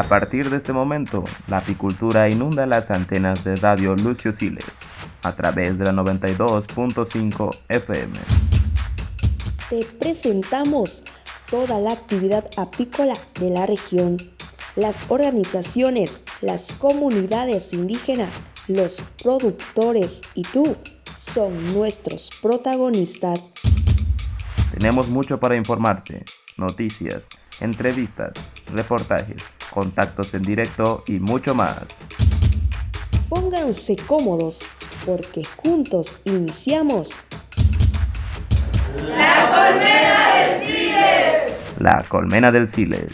A partir de este momento, la apicultura inunda las antenas de Radio Lucio Siles a través de la 92.5 FM. Te presentamos toda la actividad apícola de la región, las organizaciones, las comunidades indígenas, los productores y tú son nuestros protagonistas. Tenemos mucho para informarte, noticias, entrevistas, reportajes, contactos en directo y mucho más. Pónganse cómodos porque juntos iniciamos La Colmena del Siles. La Colmena del Siles.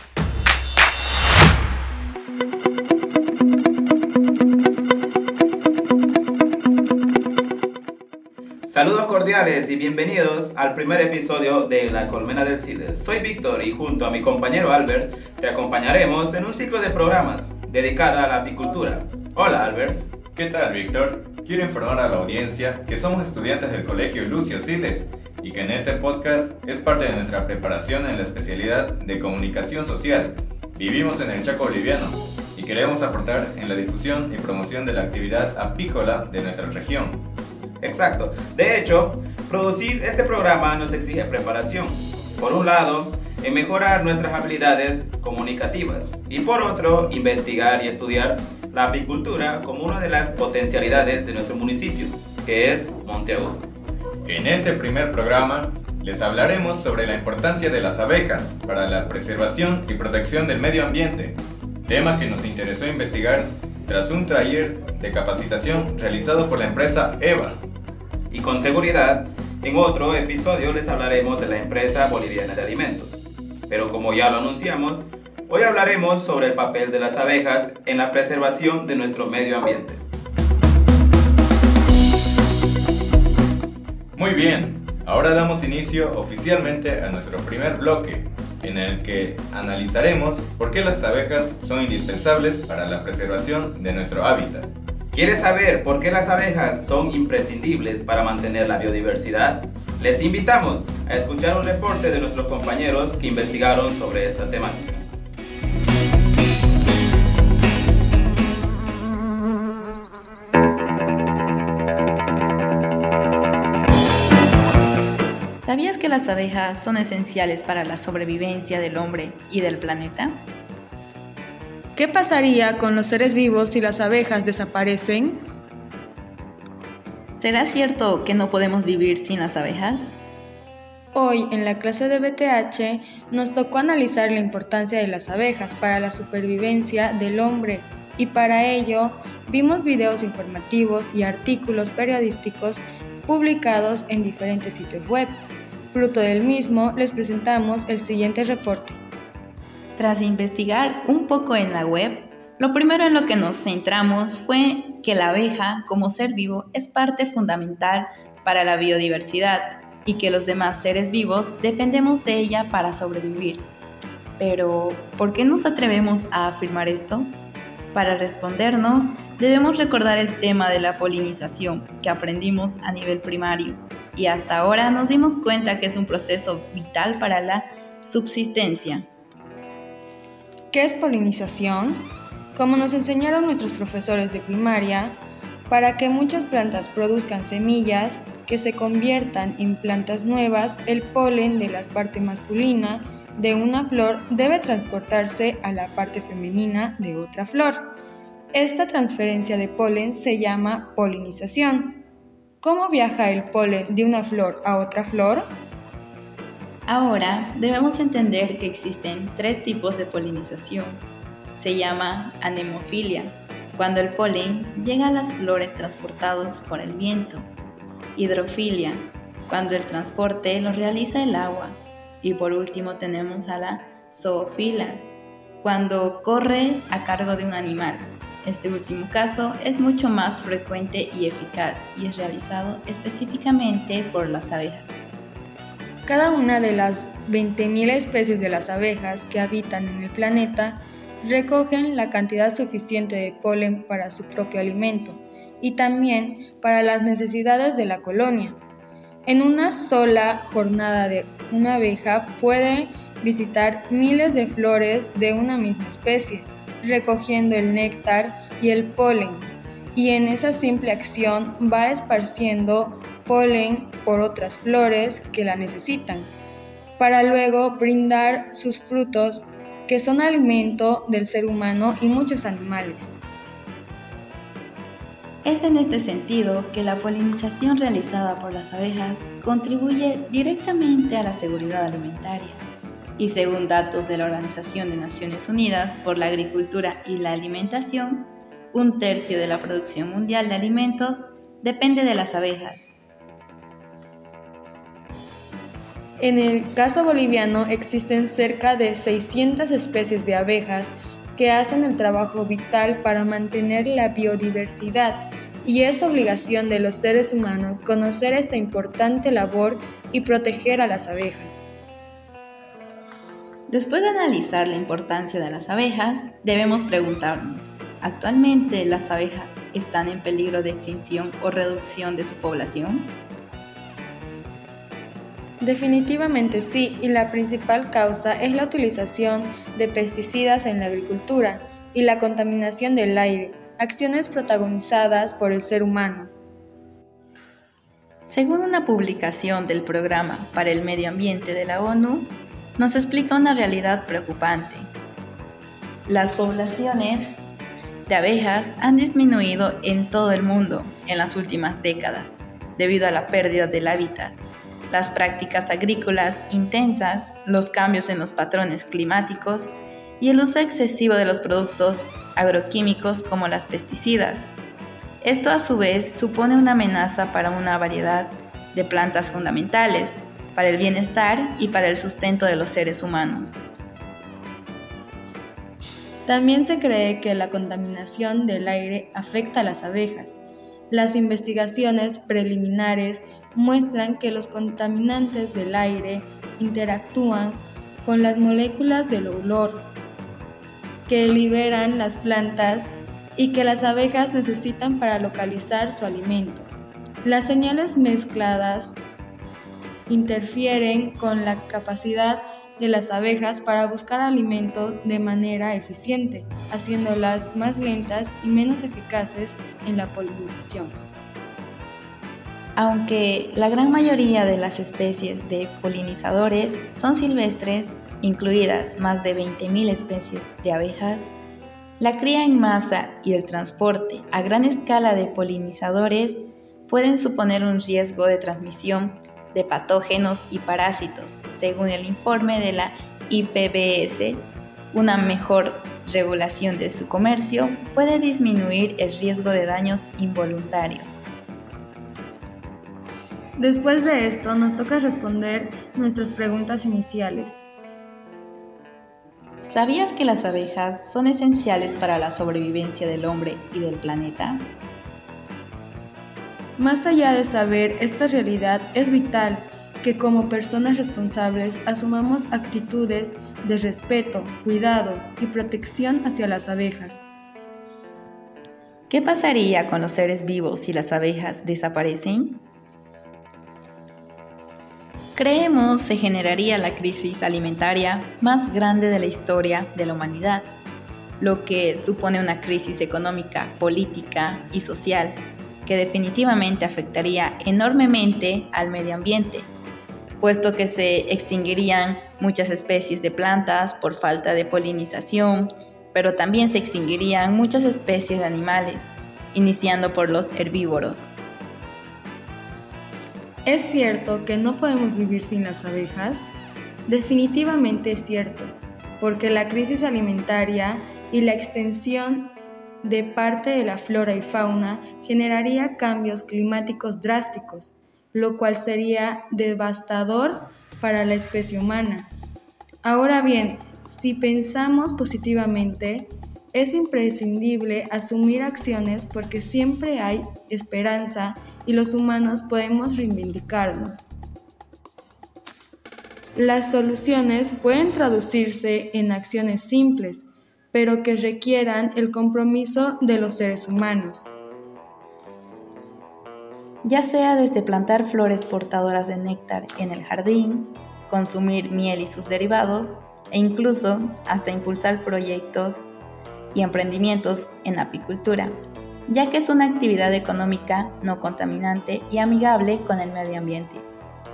Saludos cordiales y bienvenidos al primer episodio de La Colmena del Siles. Soy Víctor y junto a mi compañero Albert te acompañaremos en un ciclo de programas dedicada a la apicultura. Hola Albert. ¿Qué tal Víctor? Quiero informar a la audiencia que somos estudiantes del Colegio Lucio Siles y que en este podcast es parte de nuestra preparación en la especialidad de comunicación social. Vivimos en el Chaco Boliviano y queremos aportar en la difusión y promoción de la actividad apícola de nuestra región. Exacto. De hecho, producir este programa nos exige preparación. Por un lado, en mejorar nuestras habilidades comunicativas y por otro, investigar y estudiar la apicultura como una de las potencialidades de nuestro municipio, que es Monteagudo. En este primer programa les hablaremos sobre la importancia de las abejas para la preservación y protección del medio ambiente, tema que nos interesó investigar tras un taller de capacitación realizado por la empresa EVA. Y con seguridad, en otro episodio les hablaremos de la empresa boliviana de alimentos. Pero como ya lo anunciamos, hoy hablaremos sobre el papel de las abejas en la preservación de nuestro medio ambiente. Muy bien, ahora damos inicio oficialmente a nuestro primer bloque, en el que analizaremos por qué las abejas son indispensables para la preservación de nuestro hábitat. ¿Quieres saber por qué las abejas son imprescindibles para mantener la biodiversidad? Les invitamos a escuchar un reporte de nuestros compañeros que investigaron sobre esta temática. Que las abejas son esenciales para la sobrevivencia del hombre y del planeta? ¿Qué pasaría con los seres vivos si las abejas desaparecen? ¿Será cierto que no podemos vivir sin las abejas? Hoy en la clase de BTH nos tocó analizar la importancia de las abejas para la supervivencia del hombre y para ello vimos videos informativos y artículos periodísticos publicados en diferentes sitios web. Fruto del mismo, les presentamos el siguiente reporte. Tras investigar un poco en la web, lo primero en lo que nos centramos fue que la abeja, como ser vivo, es parte fundamental para la biodiversidad y que los demás seres vivos dependemos de ella para sobrevivir. Pero, ¿por qué nos atrevemos a afirmar esto? Para respondernos, debemos recordar el tema de la polinización que aprendimos a nivel primario y hasta ahora nos dimos cuenta que es un proceso vital para la subsistencia. ¿Qué es polinización? Como nos enseñaron nuestros profesores de primaria, para que muchas plantas produzcan semillas que se conviertan en plantas nuevas, el polen de la parte masculina de una flor debe transportarse a la parte femenina de otra flor. Esta transferencia de polen se llama polinización. ¿Cómo viaja el polen de una flor a otra flor? Ahora debemos entender que existen tres tipos de polinización. Se llama anemofilia, cuando el polen llega a las flores transportados por el viento. Hidrofilia, cuando el transporte lo realiza el agua. Y por último tenemos a la zoofila, cuando corre a cargo de un animal. Este último caso es mucho más frecuente y eficaz y es realizado específicamente por las abejas. Cada una de las 20.000 especies de las abejas que habitan en el planeta recogen la cantidad suficiente de polen para su propio alimento y también para las necesidades de la colonia. En una sola jornada una abeja puede visitar miles de flores de una misma especie recogiendo el néctar y el polen, y en esa simple acción va esparciendo polen por otras flores que la necesitan, para luego brindar sus frutos que son alimento del ser humano y muchos animales. Es en este sentido que la polinización realizada por las abejas contribuye directamente a la seguridad alimentaria. Y según datos de la Organización de Naciones Unidas por la Agricultura y la Alimentación, un tercio de la producción mundial de alimentos depende de las abejas. En el caso boliviano existen cerca de 600 especies de abejas que hacen el trabajo vital para mantener la biodiversidad y es obligación de los seres humanos conocer esta importante labor y proteger a las abejas. Después de analizar la importancia de las abejas, debemos preguntarnos, ¿actualmente las abejas están en peligro de extinción o reducción de su población? Definitivamente sí, y la principal causa es la utilización de pesticidas en la agricultura y la contaminación del aire, acciones protagonizadas por el ser humano. Según una publicación del Programa para el Medio Ambiente de la ONU, nos explica una realidad preocupante. Las poblaciones de abejas han disminuido en todo el mundo en las últimas décadas debido a la pérdida del hábitat las prácticas agrícolas intensas, los cambios en los patrones climáticos y el uso excesivo de los productos agroquímicos como las pesticidas. Esto a su vez supone una amenaza para una variedad de plantas fundamentales, para el bienestar y para el sustento de los seres humanos. También se cree que la contaminación del aire afecta a las abejas. Las investigaciones preliminares muestran que los contaminantes del aire interactúan con las moléculas del olor que liberan las plantas y que las abejas necesitan para localizar su alimento. Las señales mezcladas interfieren con la capacidad de las abejas para buscar alimento de manera eficiente, haciéndolas más lentas y menos eficaces en la polinización. Aunque la gran mayoría de las especies de polinizadores son silvestres, incluidas más de 20.000 especies de abejas, la cría en masa y el transporte a gran escala de polinizadores pueden suponer un riesgo de transmisión de patógenos y parásitos, según el informe de la IPBS. Una mejor regulación de su comercio puede disminuir el riesgo de daños involuntarios. Después de esto nos toca responder nuestras preguntas iniciales. ¿Sabías que las abejas son esenciales para la sobrevivencia del hombre y del planeta? Más allá de saber esta realidad, es vital que como personas responsables asumamos actitudes de respeto, cuidado y protección hacia las abejas. ¿Qué pasaría con los seres vivos si las abejas desaparecen? creemos se generaría la crisis alimentaria más grande de la historia de la humanidad, lo que supone una crisis económica, política y social que definitivamente afectaría enormemente al medio ambiente, puesto que se extinguirían muchas especies de plantas por falta de polinización, pero también se extinguirían muchas especies de animales, iniciando por los herbívoros. ¿Es cierto que no podemos vivir sin las abejas? Definitivamente es cierto, porque la crisis alimentaria y la extensión de parte de la flora y fauna generaría cambios climáticos drásticos, lo cual sería devastador para la especie humana. Ahora bien, si pensamos positivamente, es imprescindible asumir acciones porque siempre hay esperanza y los humanos podemos reivindicarnos. Las soluciones pueden traducirse en acciones simples, pero que requieran el compromiso de los seres humanos. Ya sea desde plantar flores portadoras de néctar en el jardín, consumir miel y sus derivados, e incluso hasta impulsar proyectos y emprendimientos en apicultura, ya que es una actividad económica no contaminante y amigable con el medio ambiente.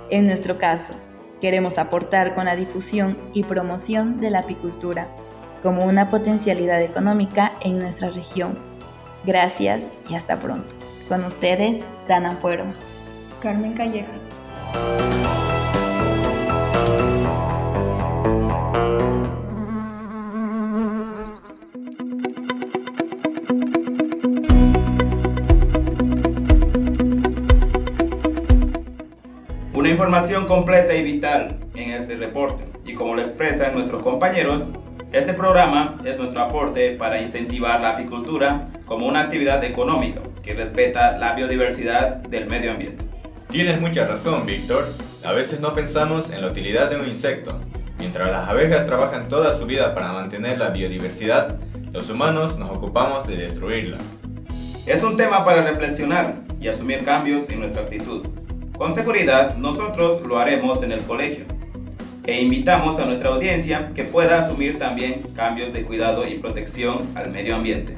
En nuestro caso, queremos aportar con la difusión y promoción de la apicultura como una potencialidad económica en nuestra región. Gracias y hasta pronto. Con ustedes, Dan Ampuero. Carmen Callejas. Una información completa y vital en este reporte. Y como lo expresan nuestros compañeros, este programa es nuestro aporte para incentivar la apicultura como una actividad económica que respeta la biodiversidad del medio ambiente. Tienes mucha razón, Víctor. A veces no pensamos en la utilidad de un insecto. Mientras las abejas trabajan toda su vida para mantener la biodiversidad, los humanos nos ocupamos de destruirla. Es un tema para reflexionar y asumir cambios en nuestra actitud. Con seguridad, nosotros lo haremos en el colegio. E invitamos a nuestra audiencia que pueda asumir también cambios de cuidado y protección al medio ambiente.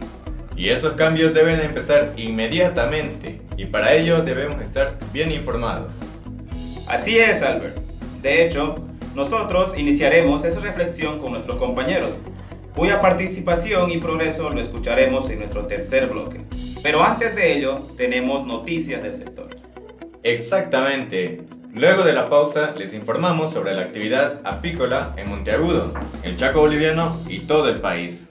Y esos cambios deben empezar inmediatamente y para ello debemos estar bien informados. Así es, Albert. De hecho, nosotros iniciaremos esa reflexión con nuestros compañeros, cuya participación y progreso lo escucharemos en nuestro tercer bloque. Pero antes de ello, tenemos noticias del sector. Exactamente. Luego de la pausa, les informamos sobre la actividad apícola en Monteagudo, el Chaco boliviano y todo el país.